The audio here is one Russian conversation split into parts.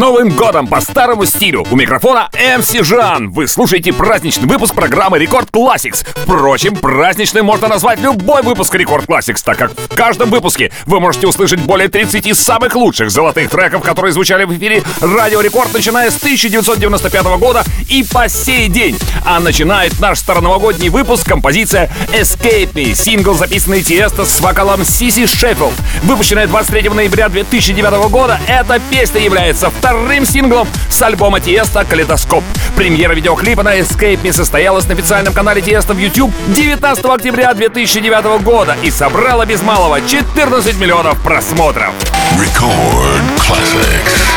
Новым годом по старому стилю! У микрофона MC Жан. Вы слушаете праздничный выпуск программы Record Classix. Впрочем, праздничным можно назвать любой выпуск Record Classix, так как в каждом выпуске вы можете услышать более 30 самых лучших золотых треков, которые звучали в эфире Радио Рекорд, начиная с 1995 года и по сей день. А начинает наш староновогодний выпуск композиция Escape Me, сингл, записанный Тиесто с вокалом Сиси Шеффилд. Выпущенная 23 ноября 2009 года, эта песня является вторым синглом с альбома Тиеста «Калейдоскоп». Премьера видеоклипа на Escape Me состоялась на официальном канале Тиеста в YouTube 19 октября 2009 года и собрала без малого 14 миллионов просмотров. Record Classics.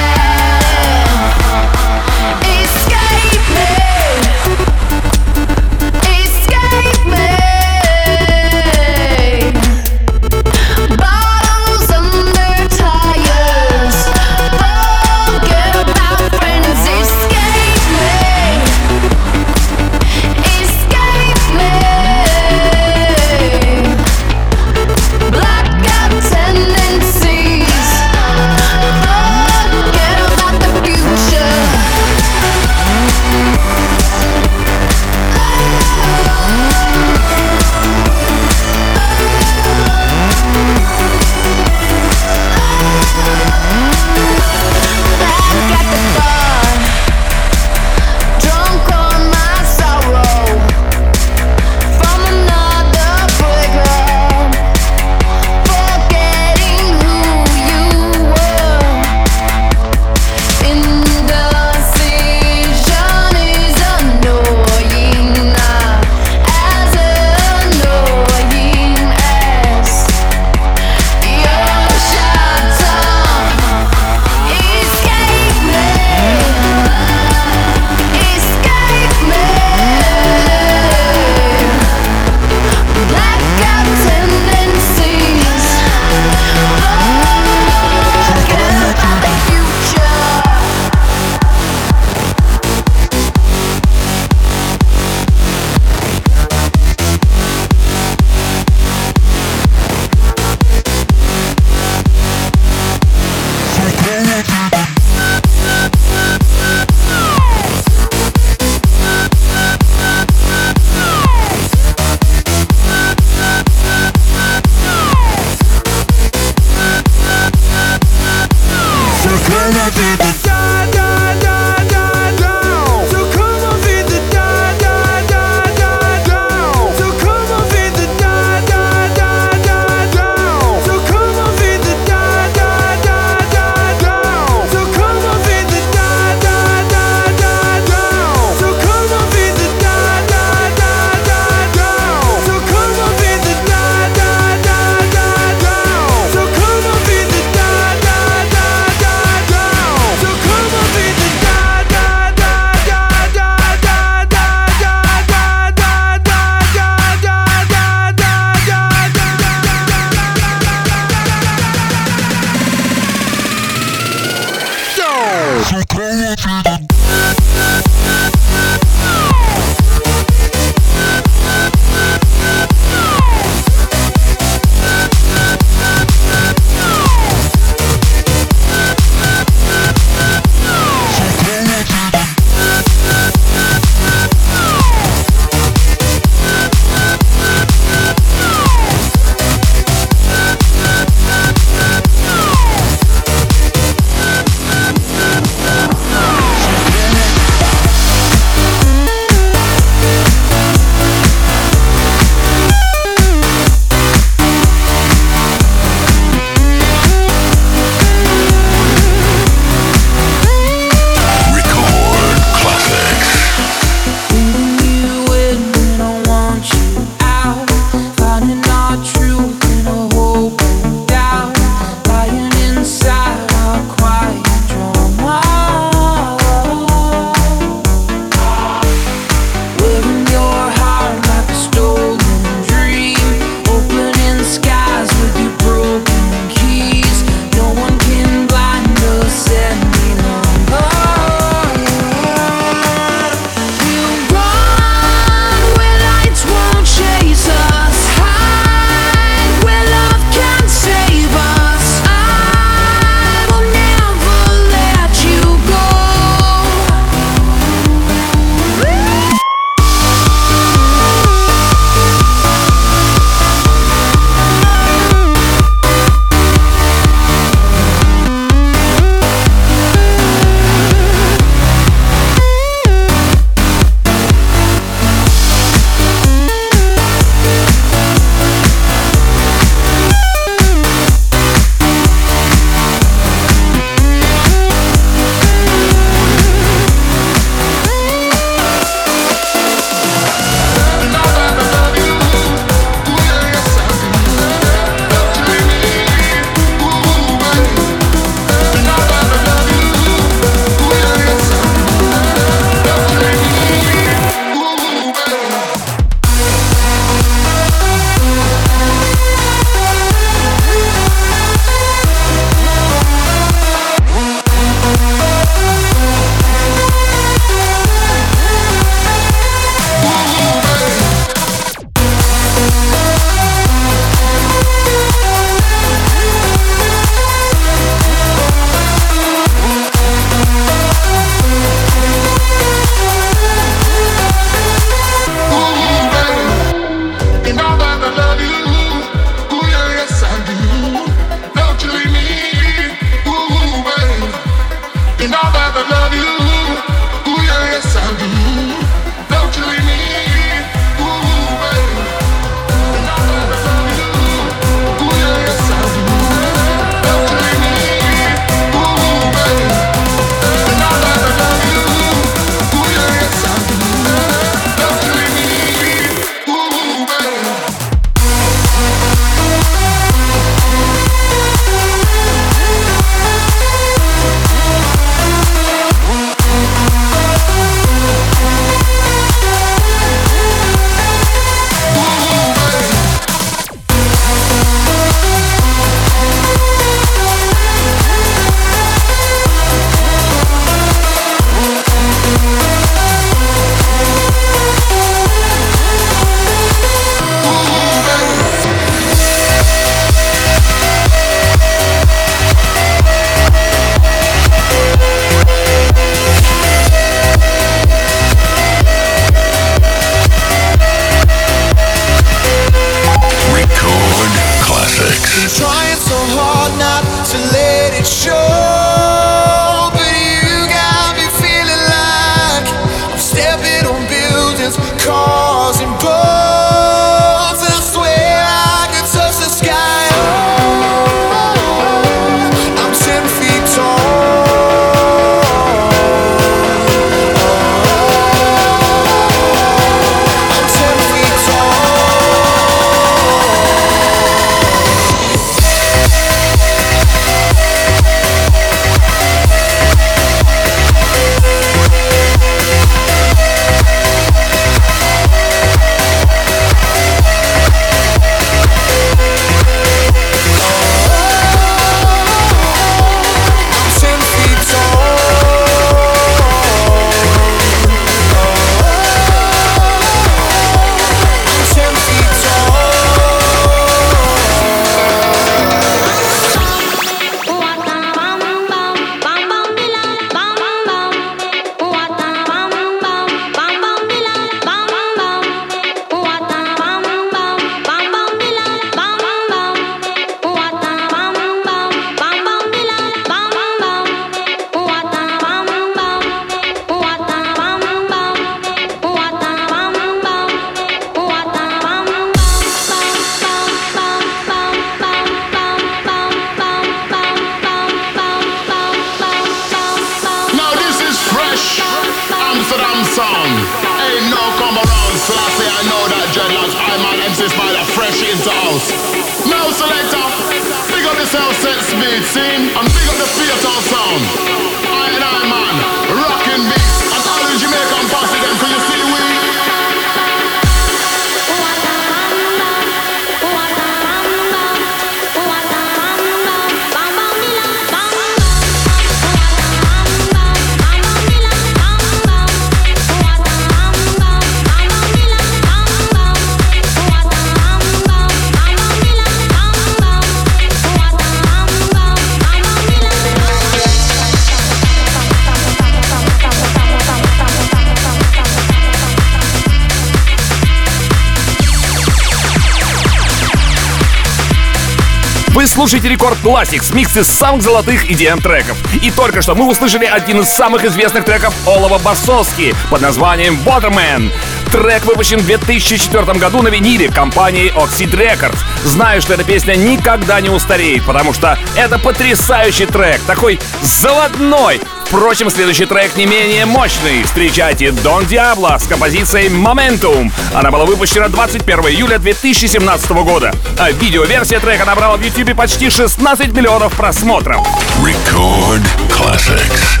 Вы слушаете Рекорд Classics, микс из самых золотых EDM треков. И только что мы услышали один из самых известных треков Олова Басовски под названием Waterman. Трек выпущен в 2004 году на виниле компанией Oxide Records. Знаю, что эта песня никогда не устареет, потому что это потрясающий трек, такой заводной, Впрочем, следующий трек не менее мощный. Встречайте Дон Диабло с композицией Momentum. Она была выпущена 21 июля 2017 года. А видеоверсия трека набрала в YouTube почти 16 миллионов просмотров. Record classics.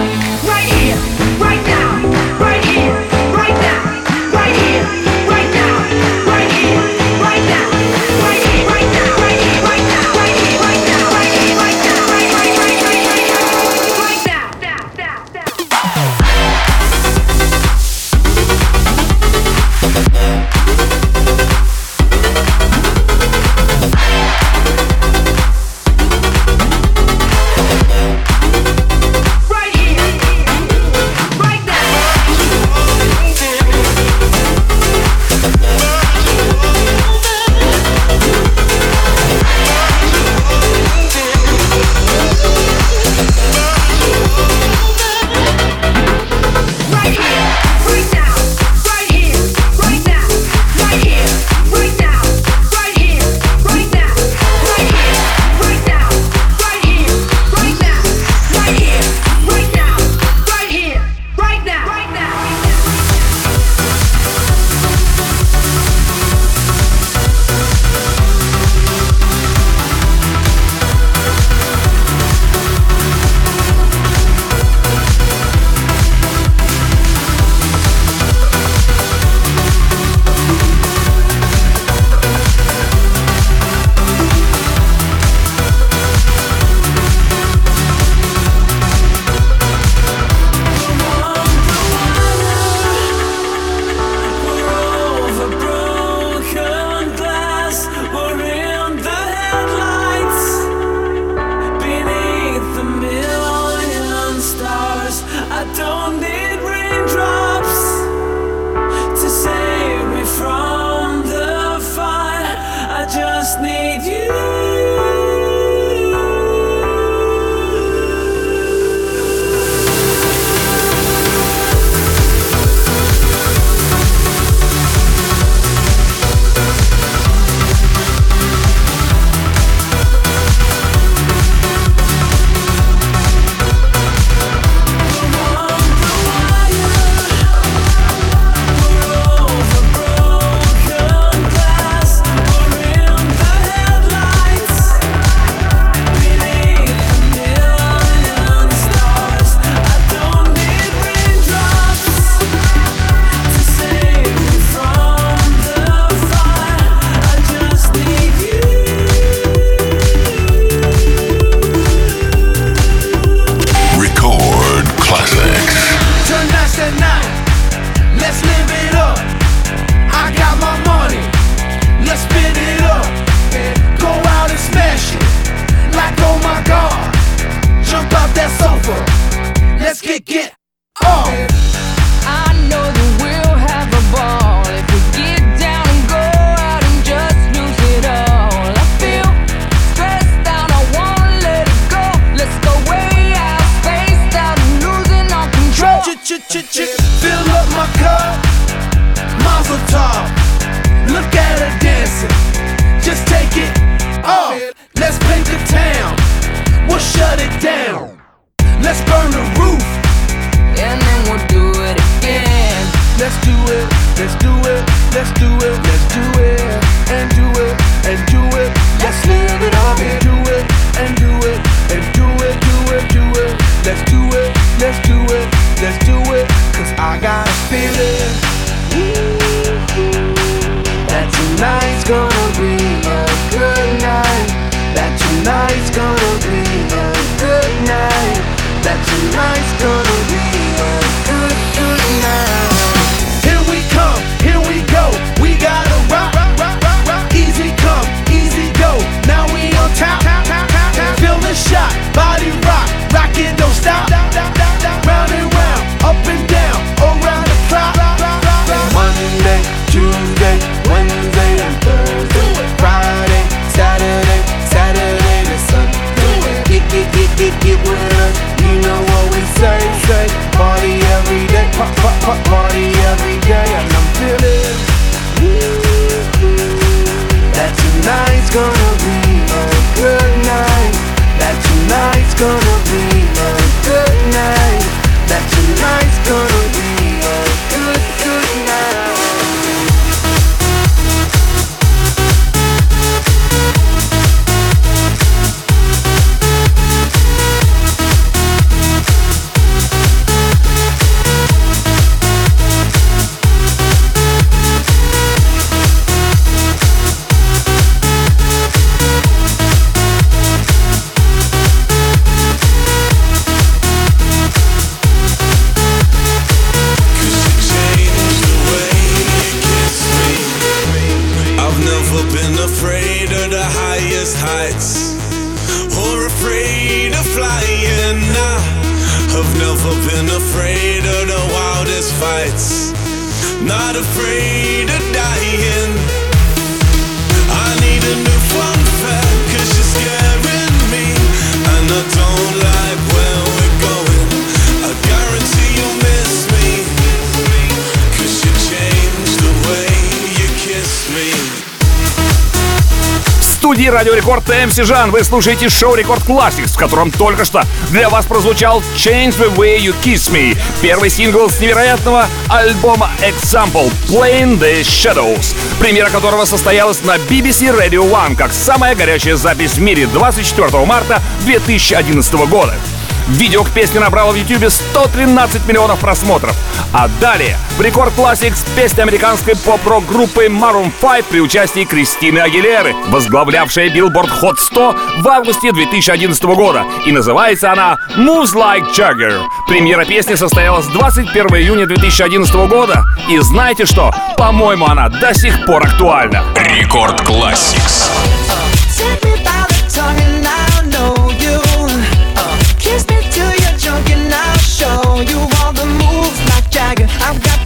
Let's burn the roof, and then we'll do it again. Let's do it, let's do it, let's do it, let's fuck party every highest heights or afraid of flying. I've never been afraid of the wildest fights, not afraid of dying. I need a new fun fact, cause you're scaring студии Радио Рекорд MC Жан вы слушаете шоу Record Classix, в котором только что для вас прозвучал Change the Way You Kiss Me, первый сингл с невероятного альбома Example Playing in the Shadows, премьера которого состоялась на BBC Radio One как самая горячая запись в мире 24 марта 2011 года. Видео к песне набрало в YouTube 113 миллионов просмотров. А далее в Record Classix песня американской поп-рок группы Maroon 5 при участии Кристины Агилеры, возглавлявшая Billboard Hot 100 в августе 2011 года. И называется она Moves Like Jagger. Премьера песни состоялась 21 июня 2011 года. И знаете что? По-моему, она до сих пор актуальна. Рекорд Classics. Take me by the tongue and I'll know you. Uh, kiss me till you're drunk and I'll show you I've got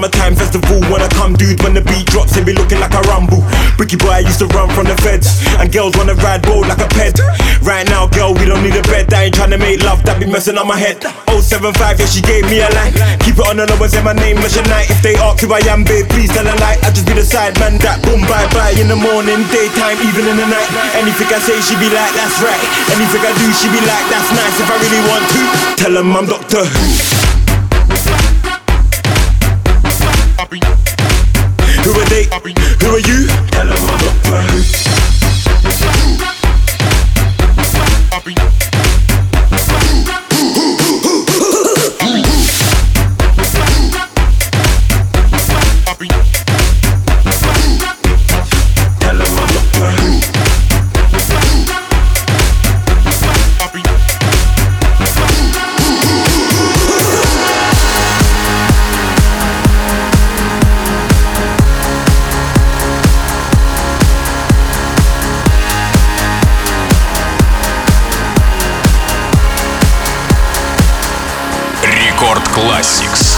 Summertime festival when I come, dude. When the beat drops, they be looking like a rumble. Bricky boy, I used to run from the feds. And girls wanna ride roll like a pet. Right now, girl, we don't need a bed. I ain't trying to make love, that be messing up my head. 075, yeah, she gave me a line. Keep it on the low and say my name, Mission Night. If they ask who I am, babe, please tell a lie. I just be the side man that boom, bye bye. In the morning, daytime, even in the night. Anything I say, she be like, that's right. Anything I do, she be like, that's nice. If I really want to, tell them I'm Doctor Who. Who are you? Hello. Classics.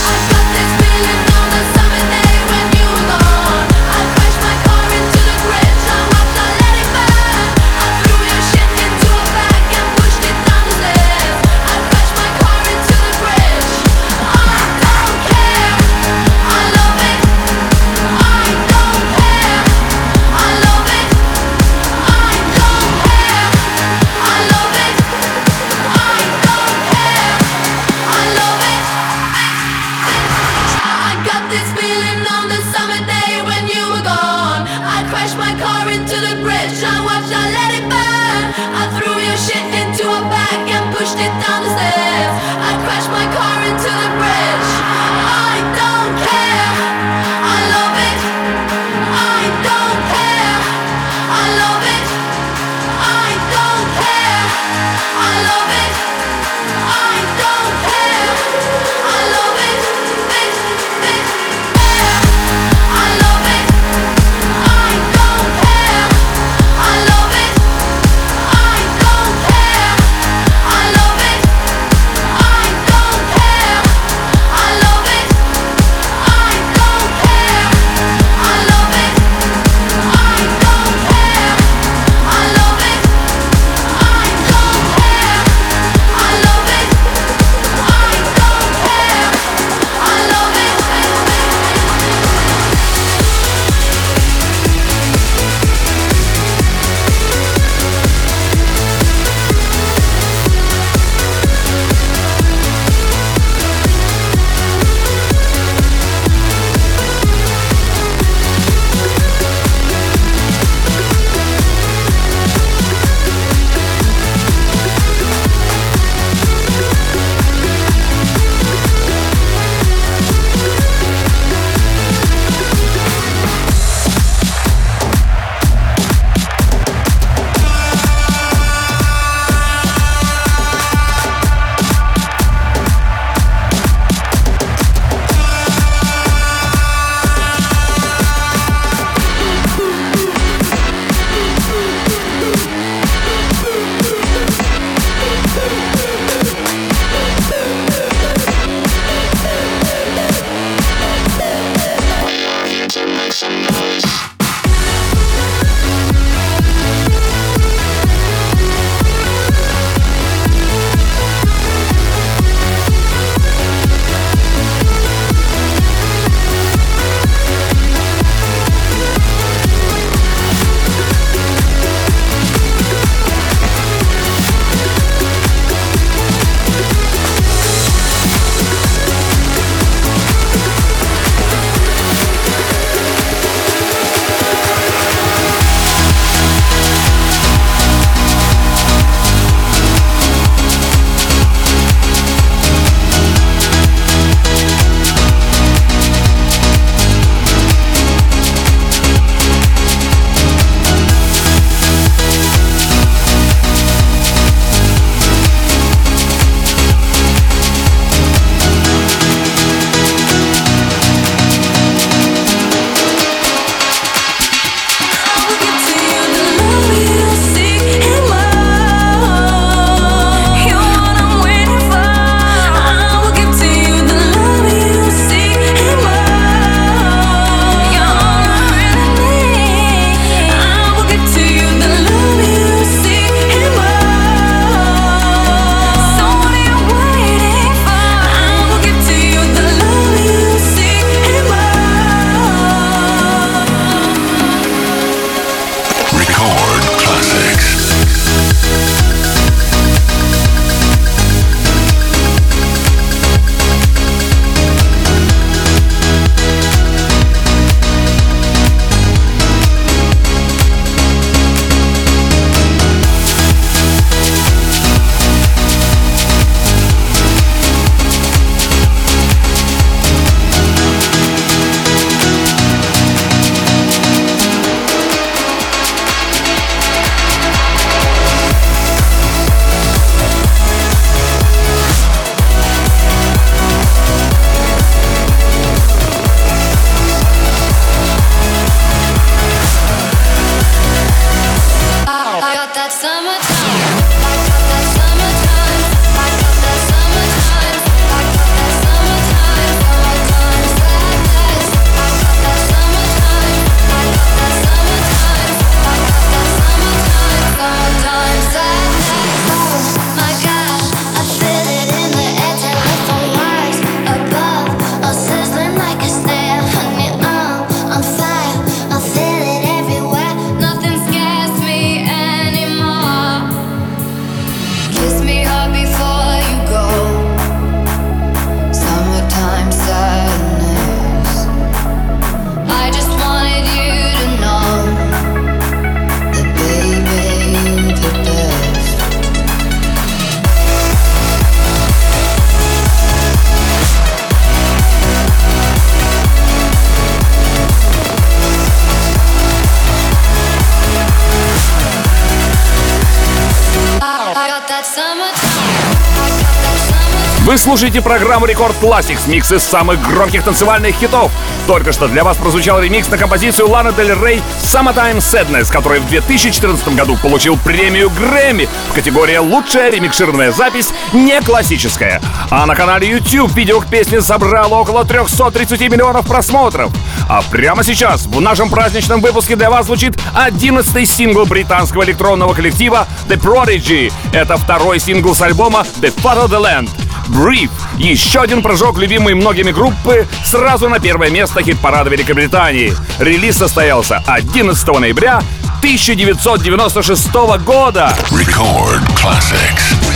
Слушаете программу Record Classix, микс из самых громких танцевальных хитов. Только что для вас прозвучал ремикс на композицию Лана Дель Рей «Summertime Sadness», который в 2014 году получил премию Грэмми в категории «Лучшая ремикшированная запись не классическая». А на канале YouTube видео к песне собрало около 330 миллионов просмотров. А прямо сейчас в нашем праздничном выпуске для вас звучит 11 сингл британского электронного коллектива The Prodigy. Это второй сингл с альбома The Fat of the Land. Brief. Еще один прыжок любимой многими группы сразу на первое место хит-парада Великобритании. Релиз состоялся 11 ноября 1996 года. Record classics.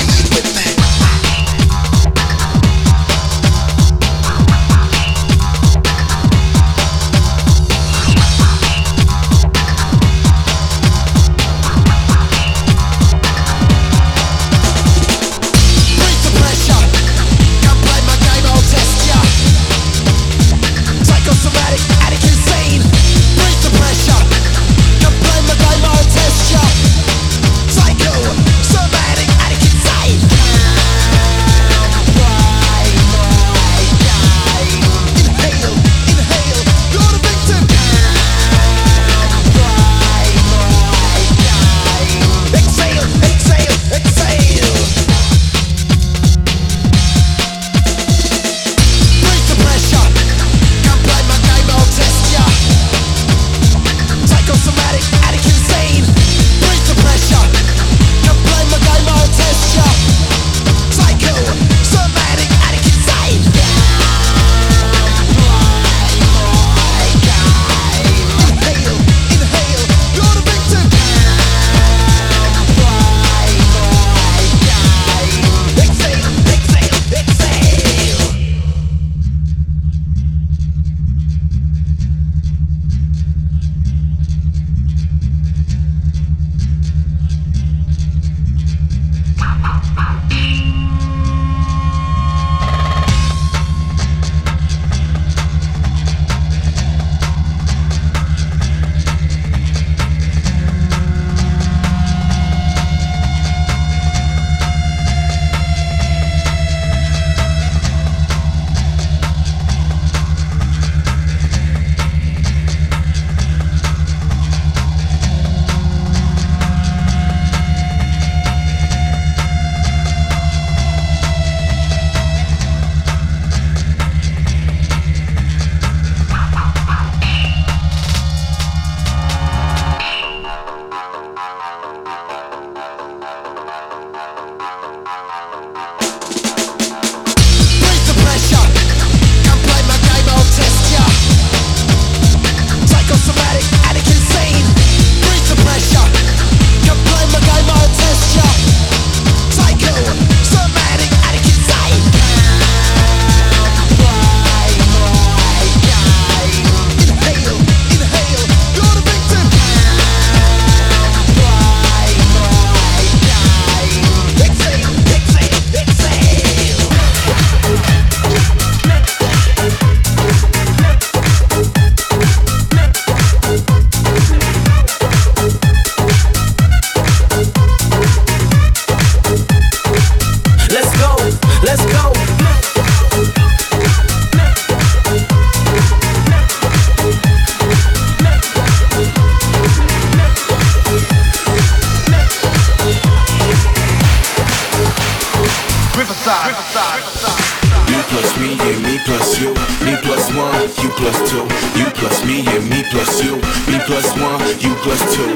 plus two, you plus me, and me plus you. Me plus one, you plus two.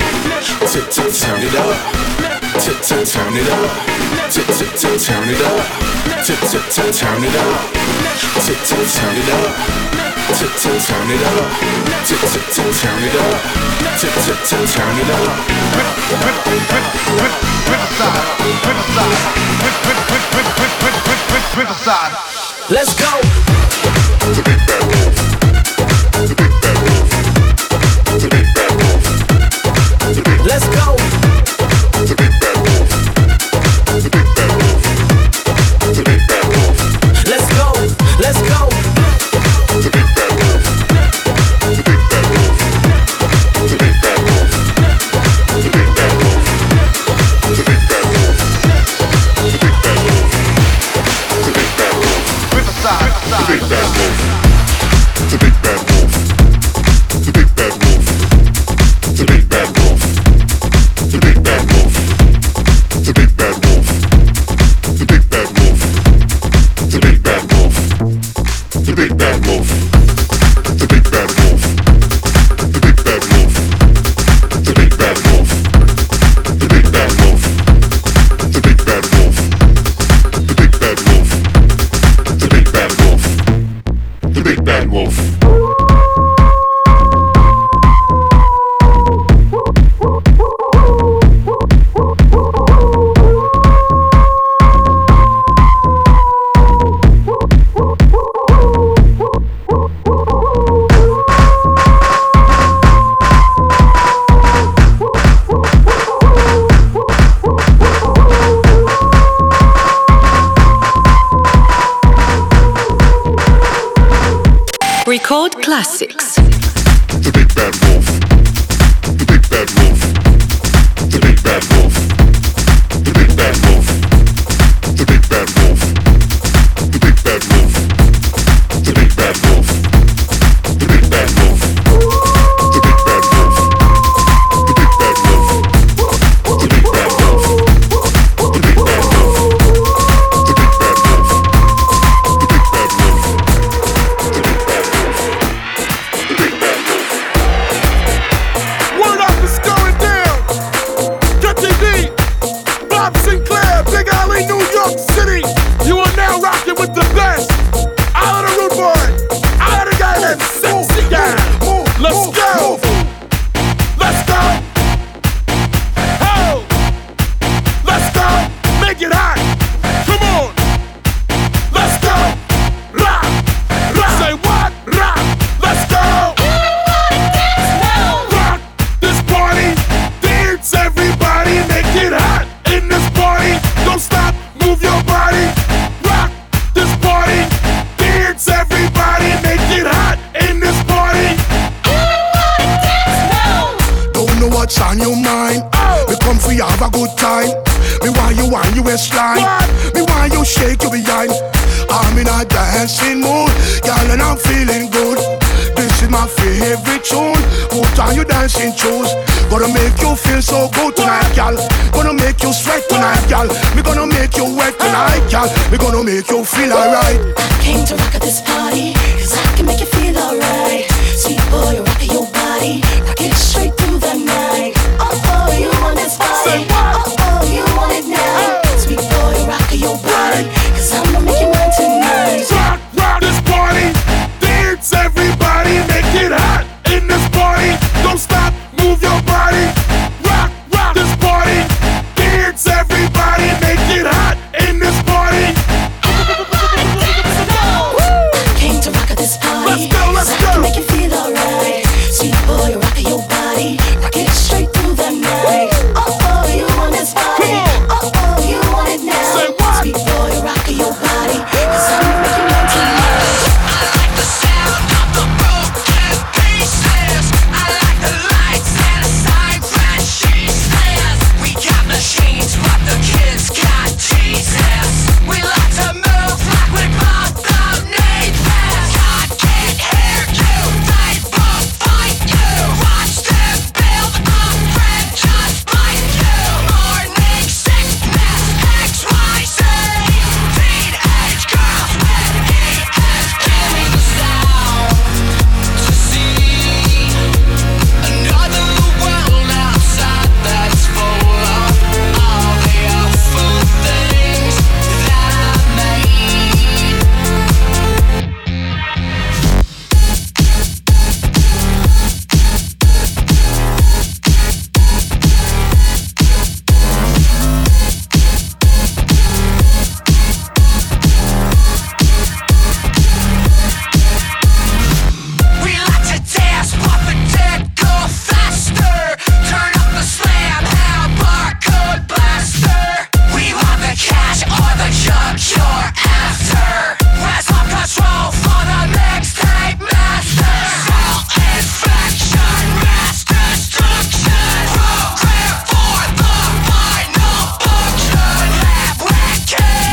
Tip t turn it up. Tip t turn it up. Tip t t turn it up. Tip t t turn it up. Tip t turn it up. Tip t turn it up. Tip t t turn it up. Tip t t turn it up. Criticize, criticize, criticize, criticize. Let's go. To be back. Let's go. We gonna make you feel alright. I Came to rock at this party, cause I can make you feel alright. Sweet boy, rock your body. Rock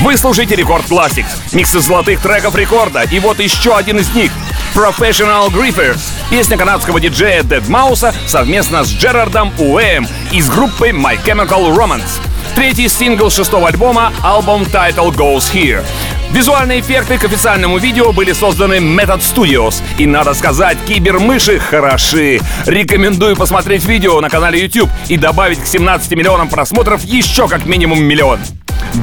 Вы служите Рекорд Classics, микс из золотых треков рекорда, и вот еще один из них — Professional Griffers, песня канадского диджея Дед Мауса совместно с Джерардом Уэем из группы My Chemical Romance. Третий сингл шестого альбома — альбом Title Goes Here. Визуальные эффекты к официальному видео были созданы Method Studios. И надо сказать, кибермыши хороши. Рекомендую посмотреть видео на канале YouTube и добавить к 17 миллионам просмотров еще как минимум миллион.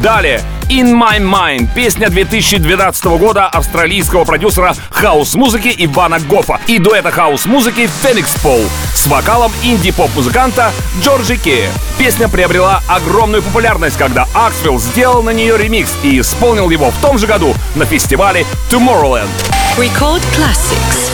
Далее In My Mind. Песня 2012 года австралийского продюсера хаус-музыки Ивана Гофа и дуэта хаус-музыки Feenixpawl с вокалом инди-поп-музыканта Джорджи Кей. Песня приобрела огромную популярность, когда Axwell сделал на нее ремикс и исполнил его в том же году на фестивале Tomorrowland. Record Classix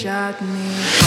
Shot me.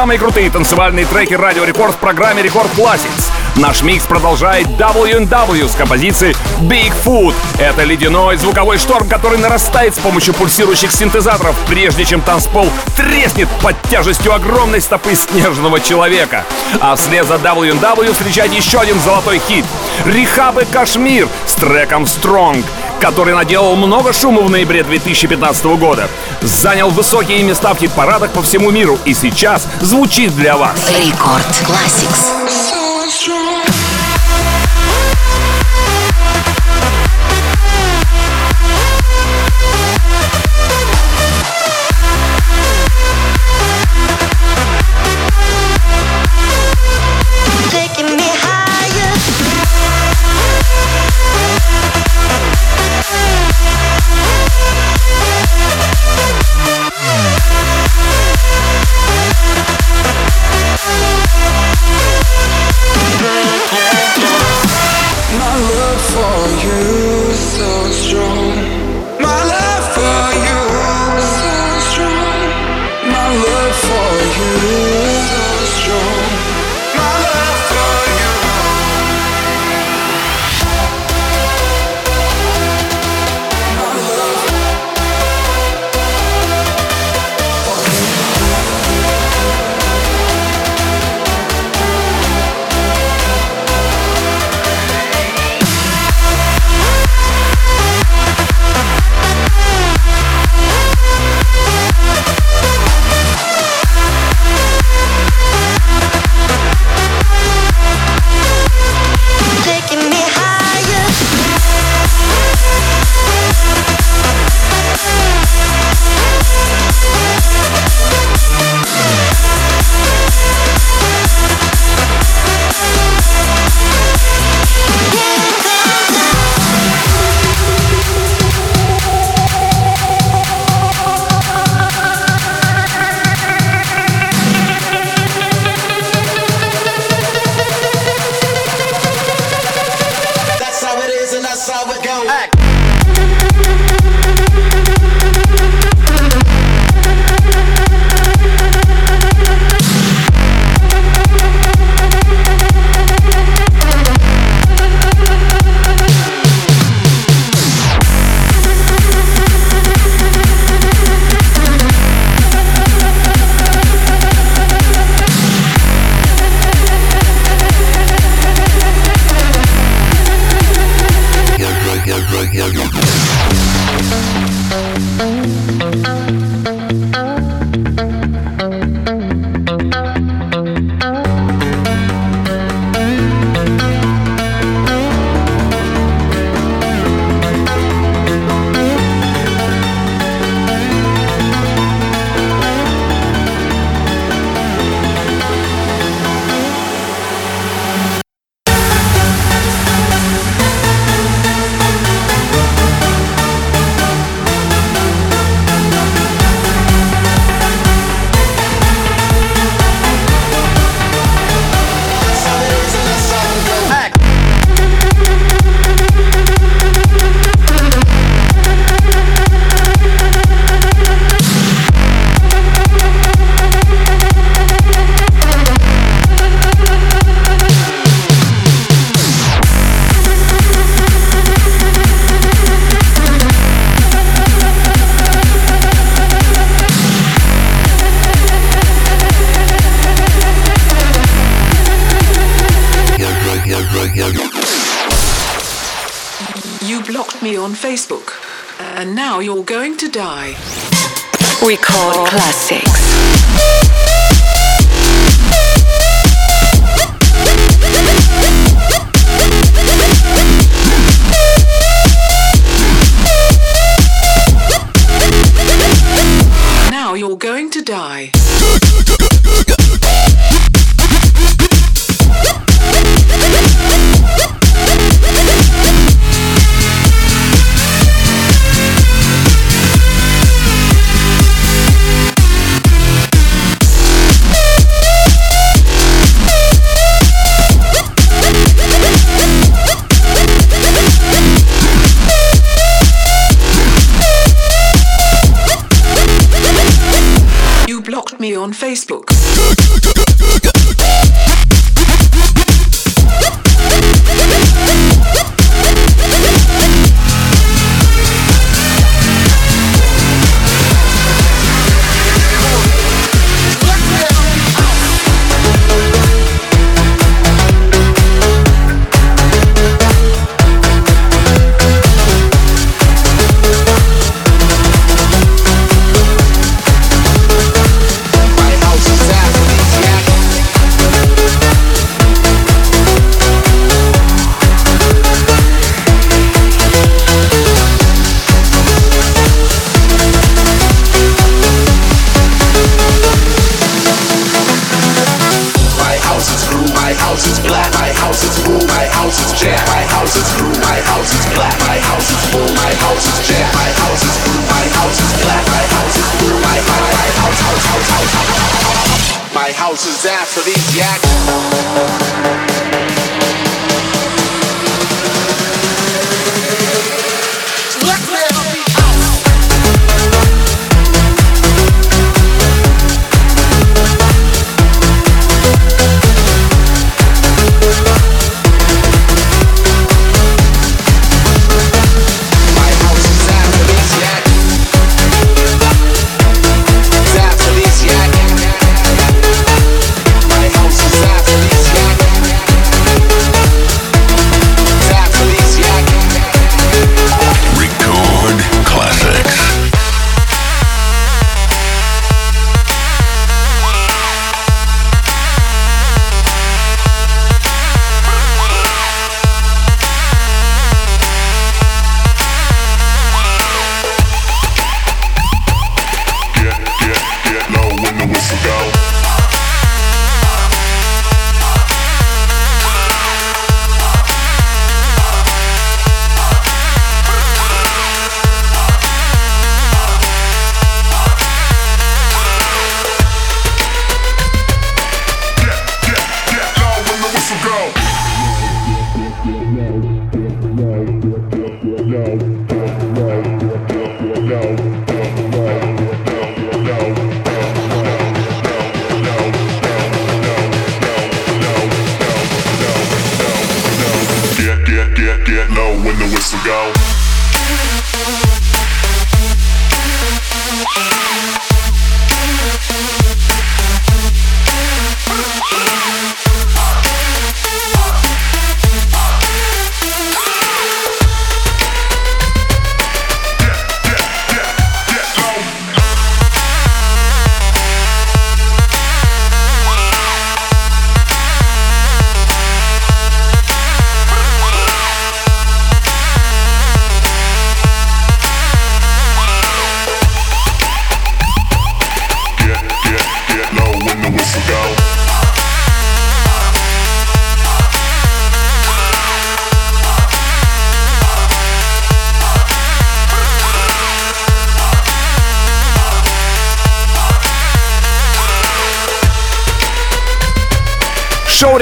Самые крутые танцевальные треки Радио Рекорд в программе Рекорд Classics. Наш микс продолжает W&W с композицией Bigfoot. Это ледяной звуковой шторм, который нарастает с помощью пульсирующих синтезаторов, прежде чем танцпол треснет под тяжестью огромной стопы снежного человека. А вслед за W&W встречать еще один золотой хит. Рихаб и Кашмир с треком Strong который наделал много шума в ноябре 2015 года. Занял высокие места в хит-парадах по всему миру и сейчас звучит для вас. Рекорд Classics. Record Classics. On Facebook.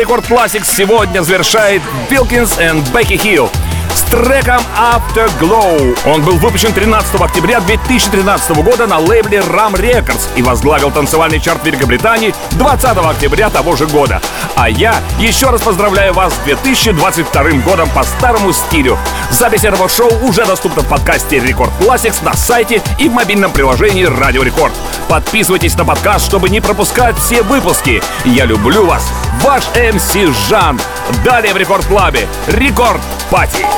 Record Classix сегодня завершает Wilkinson и Бекки Хилл с треком Afterglow. Он был выпущен 13 октября 2013 года на лейбле Ram Records и возглавил танцевальный чарт Великобритании 20 октября того же года. А я еще раз поздравляю вас с 2022 годом по старому стилю. Запись этого шоу уже доступна в подкасте Record Classix на сайте и в мобильном приложении Радио Рекорд. Подписывайтесь на подкаст, чтобы не пропускать все выпуски. Я люблю вас. Ваш МС Жан. Далее в Рекорд Клабе. Рекорд Пати.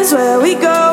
Cares where we go?